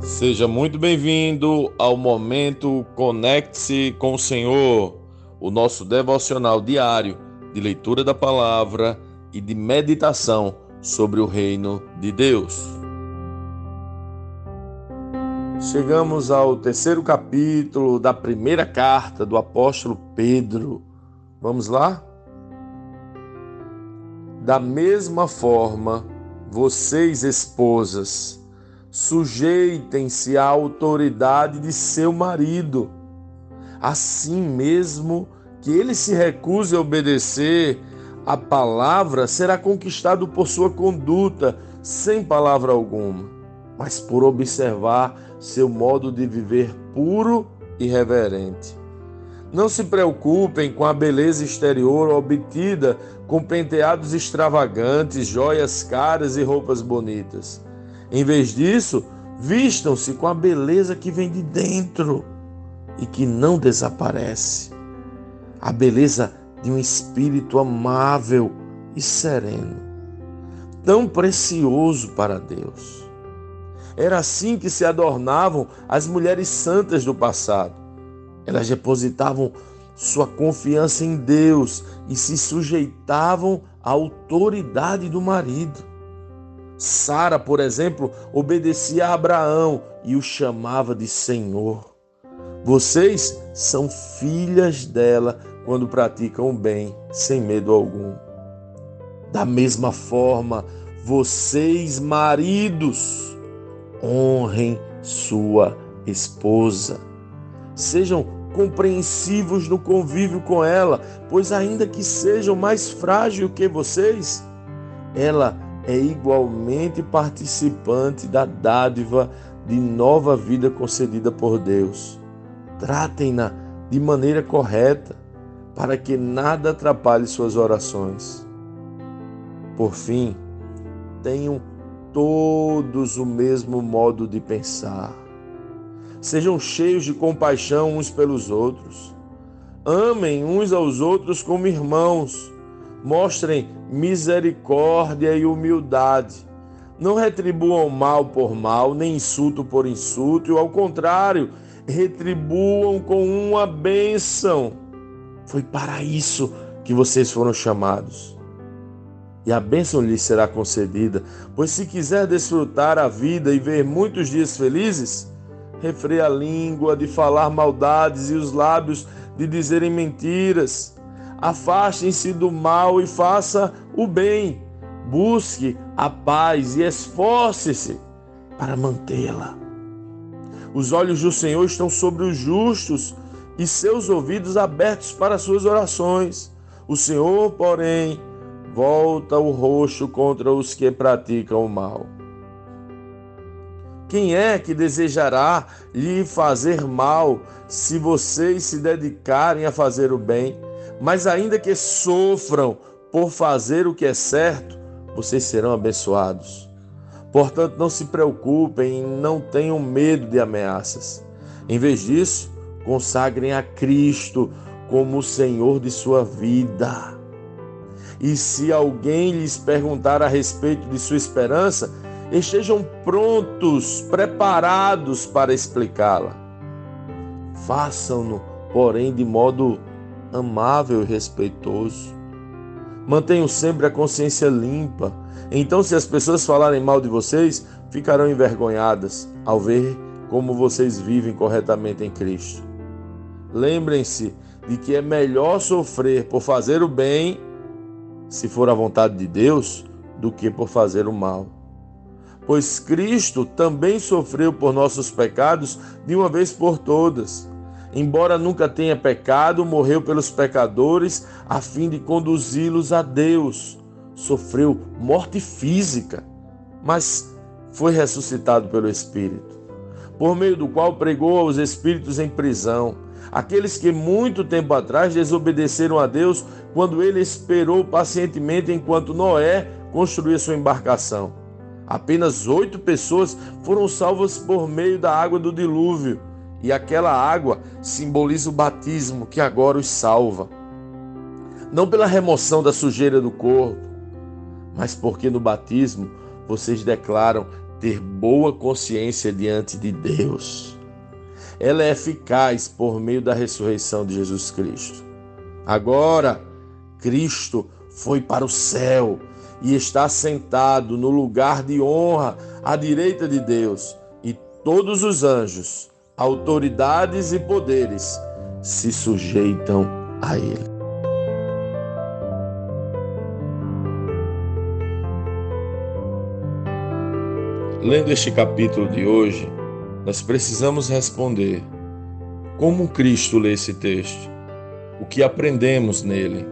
Seja muito bem-vindo ao momento Conecte-se com o Senhor, o nosso devocional diário de leitura da palavra e de meditação sobre o reino de Deus. Chegamos ao terceiro capítulo da primeira carta do apóstolo Pedro. Vamos lá? Da mesma forma, vocês, esposas, sujeitem-se à autoridade de seu marido. Assim mesmo que ele se recuse a obedecer, a palavra será conquistado por sua conduta, sem palavra alguma, mas por observar seu modo de viver puro e reverente. Não se preocupem com a beleza exterior obtida com penteados extravagantes, joias caras e roupas bonitas. Em vez disso, vistam-se com a beleza que vem de dentro e que não desaparece. A beleza de um espírito amável e sereno, tão precioso para Deus. Era assim que se adornavam as mulheres santas do passado. Elas depositavam sua confiança em Deus e se sujeitavam à autoridade do marido. Sara, por exemplo, obedecia a Abraão e o chamava de Senhor. Vocês são filhas dela quando praticam o bem, sem medo algum. Da mesma forma, vocês, maridos, honrem sua esposa. Sejam compreensivos no convívio com ela, pois, ainda que sejam mais frágil que vocês, ela é igualmente participante da dádiva de nova vida concedida por Deus. Tratem-na de maneira correta, para que nada atrapalhe suas orações. Por fim, tenham todos o mesmo modo de pensar. Sejam cheios de compaixão uns pelos outros. Amem uns aos outros como irmãos mostrem misericórdia e humildade. Não retribuam mal por mal, nem insulto por insulto, e ao contrário, retribuam com uma bênção. Foi para isso que vocês foram chamados. E a bênção lhes será concedida, pois se quiser desfrutar a vida e ver muitos dias felizes, refreia a língua de falar maldades e os lábios de dizerem mentiras Afastem-se do mal e faça o bem. Busque a paz e esforce-se para mantê-la. Os olhos do Senhor estão sobre os justos e seus ouvidos abertos para suas orações. O Senhor, porém, volta o rosto contra os que praticam o mal. Quem é que desejará lhe fazer mal se vocês se dedicarem a fazer o bem? Mas ainda que sofram por fazer o que é certo, vocês serão abençoados. Portanto, não se preocupem e não tenham medo de ameaças. Em vez disso, consagrem a Cristo como o Senhor de sua vida. E se alguém lhes perguntar a respeito de sua esperança, estejam prontos, preparados para explicá-la. Façam-no, porém, de modo amável e respeitoso. Mantenham sempre a consciência limpa. Então, se as pessoas falarem mal de vocês, ficarão envergonhadas ao ver como vocês vivem corretamente em Cristo. Lembrem-se de que é melhor sofrer por fazer o bem, se for a vontade de Deus, do que por fazer o mal. Pois Cristo também sofreu por nossos pecados de uma vez por todas embora nunca tenha pecado, morreu pelos pecadores a fim de conduzi-los a Deus. Sofreu morte física, mas foi ressuscitado pelo Espírito, por meio do qual pregou aos espíritos em prisão, aqueles que muito tempo atrás desobedeceram a Deus quando ele esperou pacientemente enquanto Noé construía sua embarcação. Apenas oito pessoas foram salvas por meio da água do dilúvio e aquela água simboliza o batismo que agora os salva. Não pela remoção da sujeira do corpo, mas porque no batismo vocês declaram ter boa consciência diante de Deus. Ela é eficaz por meio da ressurreição de Jesus Cristo. Agora, Cristo foi para o céu e está sentado no lugar de honra à direita de Deus, e todos os anjos, autoridades e poderes se sujeitam a ele. Lendo este capítulo de hoje, nós precisamos responder como Cristo lê esse texto, o que aprendemos nele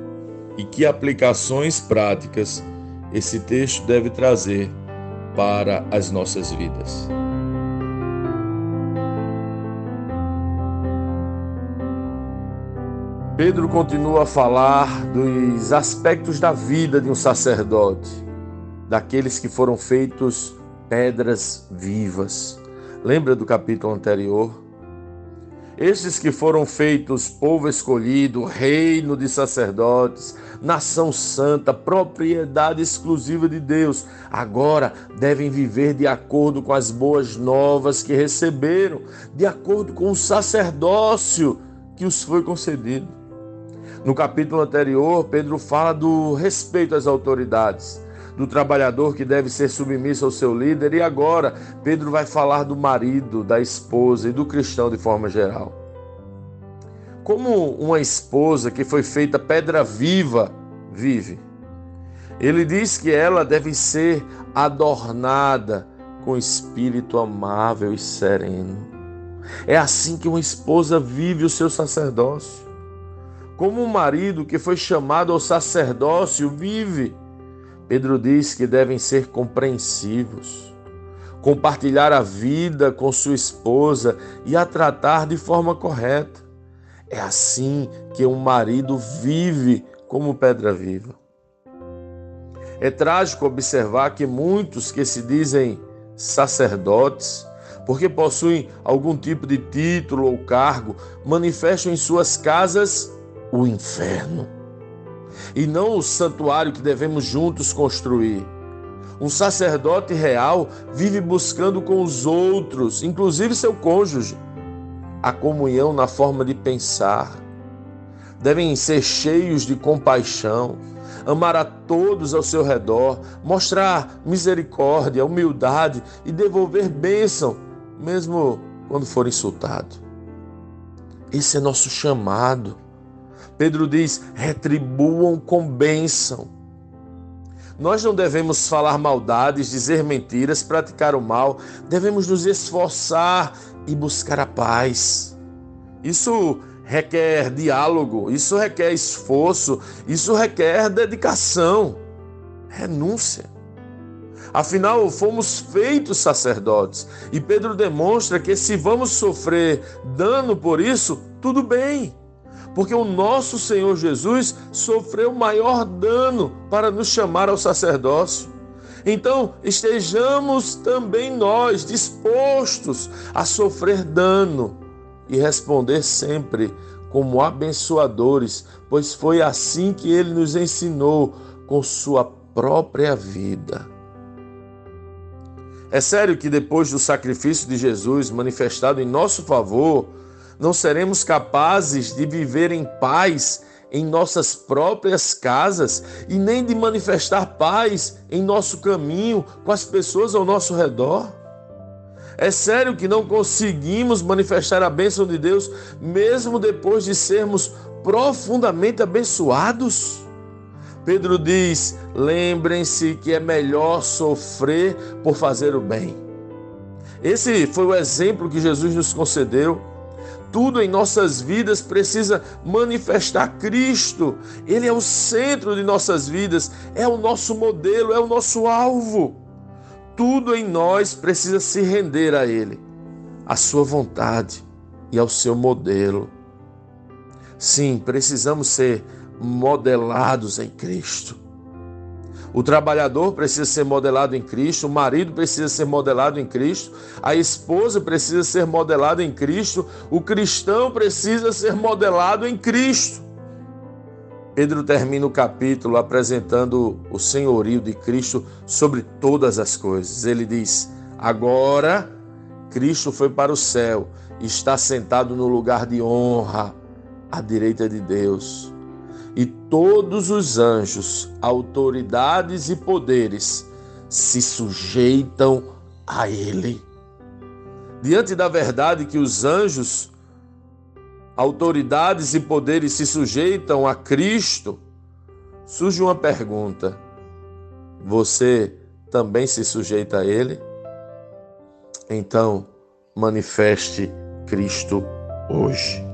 e que aplicações práticas esse texto deve trazer para as nossas vidas. Pedro continua a falar dos aspectos da vida de um sacerdote, daqueles que foram feitos pedras vivas. Lembra do capítulo anterior? Estes que foram feitos povo escolhido, reino de sacerdotes, nação santa, propriedade exclusiva de Deus, agora devem viver de acordo com as boas novas que receberam, de acordo com o sacerdócio que os foi concedido. No capítulo anterior, Pedro fala do respeito às autoridades do trabalhador que deve ser submisso ao seu líder, e agora Pedro vai falar do marido, da esposa e do cristão de forma geral. Como uma esposa que foi feita pedra viva vive? Ele diz que ela deve ser adornada com espírito amável e sereno. É assim que uma esposa vive o seu sacerdócio. Como um marido que foi chamado ao sacerdócio vive Pedro diz que devem ser compreensivos, compartilhar a vida com sua esposa e a tratar de forma correta. É assim que um marido vive como pedra viva. É trágico observar que muitos que se dizem sacerdotes, porque possuem algum tipo de título ou cargo, manifestam em suas casas o inferno e não o santuário que devemos juntos construir. Um sacerdote real vive buscando com os outros, inclusive seu cônjuge, a comunhão na forma de pensar. Devem ser cheios de compaixão, amar a todos ao seu redor, mostrar misericórdia, humildade e devolver bênção, mesmo quando for insultado. Esse é nosso chamado. Pedro diz: retribuam com bênção. Nós não devemos falar maldades, dizer mentiras, praticar o mal, devemos nos esforçar e buscar a paz. Isso requer diálogo, isso requer esforço, isso requer dedicação, renúncia. Afinal, fomos feitos sacerdotes e Pedro demonstra que se vamos sofrer dano por isso, tudo bem porque o nosso Senhor Jesus sofreu maior dano para nos chamar ao sacerdócio. Então, estejamos também nós dispostos a sofrer dano e responder sempre como abençoadores, pois foi assim que ele nos ensinou com sua própria vida. É sério que depois do sacrifício de Jesus manifestado em nosso favor, não seremos capazes de viver em paz em nossas próprias casas e nem de manifestar paz em nosso caminho com as pessoas ao nosso redor? É sério que não conseguimos manifestar a bênção de Deus mesmo depois de sermos profundamente abençoados? Pedro diz: lembrem-se que é melhor sofrer por fazer o bem. Esse foi o exemplo que Jesus nos concedeu tudo em nossas vidas precisa manifestar Cristo. Ele é o centro de nossas vidas, é o nosso modelo, é o nosso alvo. Tudo em nós precisa se render a Ele, à Sua vontade e ao seu modelo. Sim, precisamos ser modelados em Cristo. O trabalhador precisa ser modelado em Cristo, o marido precisa ser modelado em Cristo, a esposa precisa ser modelada em Cristo, o cristão precisa ser modelado em Cristo. Pedro termina o capítulo apresentando o senhorio de Cristo sobre todas as coisas. Ele diz: Agora, Cristo foi para o céu, está sentado no lugar de honra, à direita de Deus. E todos os anjos, autoridades e poderes se sujeitam a Ele. Diante da verdade que os anjos, autoridades e poderes se sujeitam a Cristo, surge uma pergunta: você também se sujeita a Ele? Então, manifeste Cristo hoje.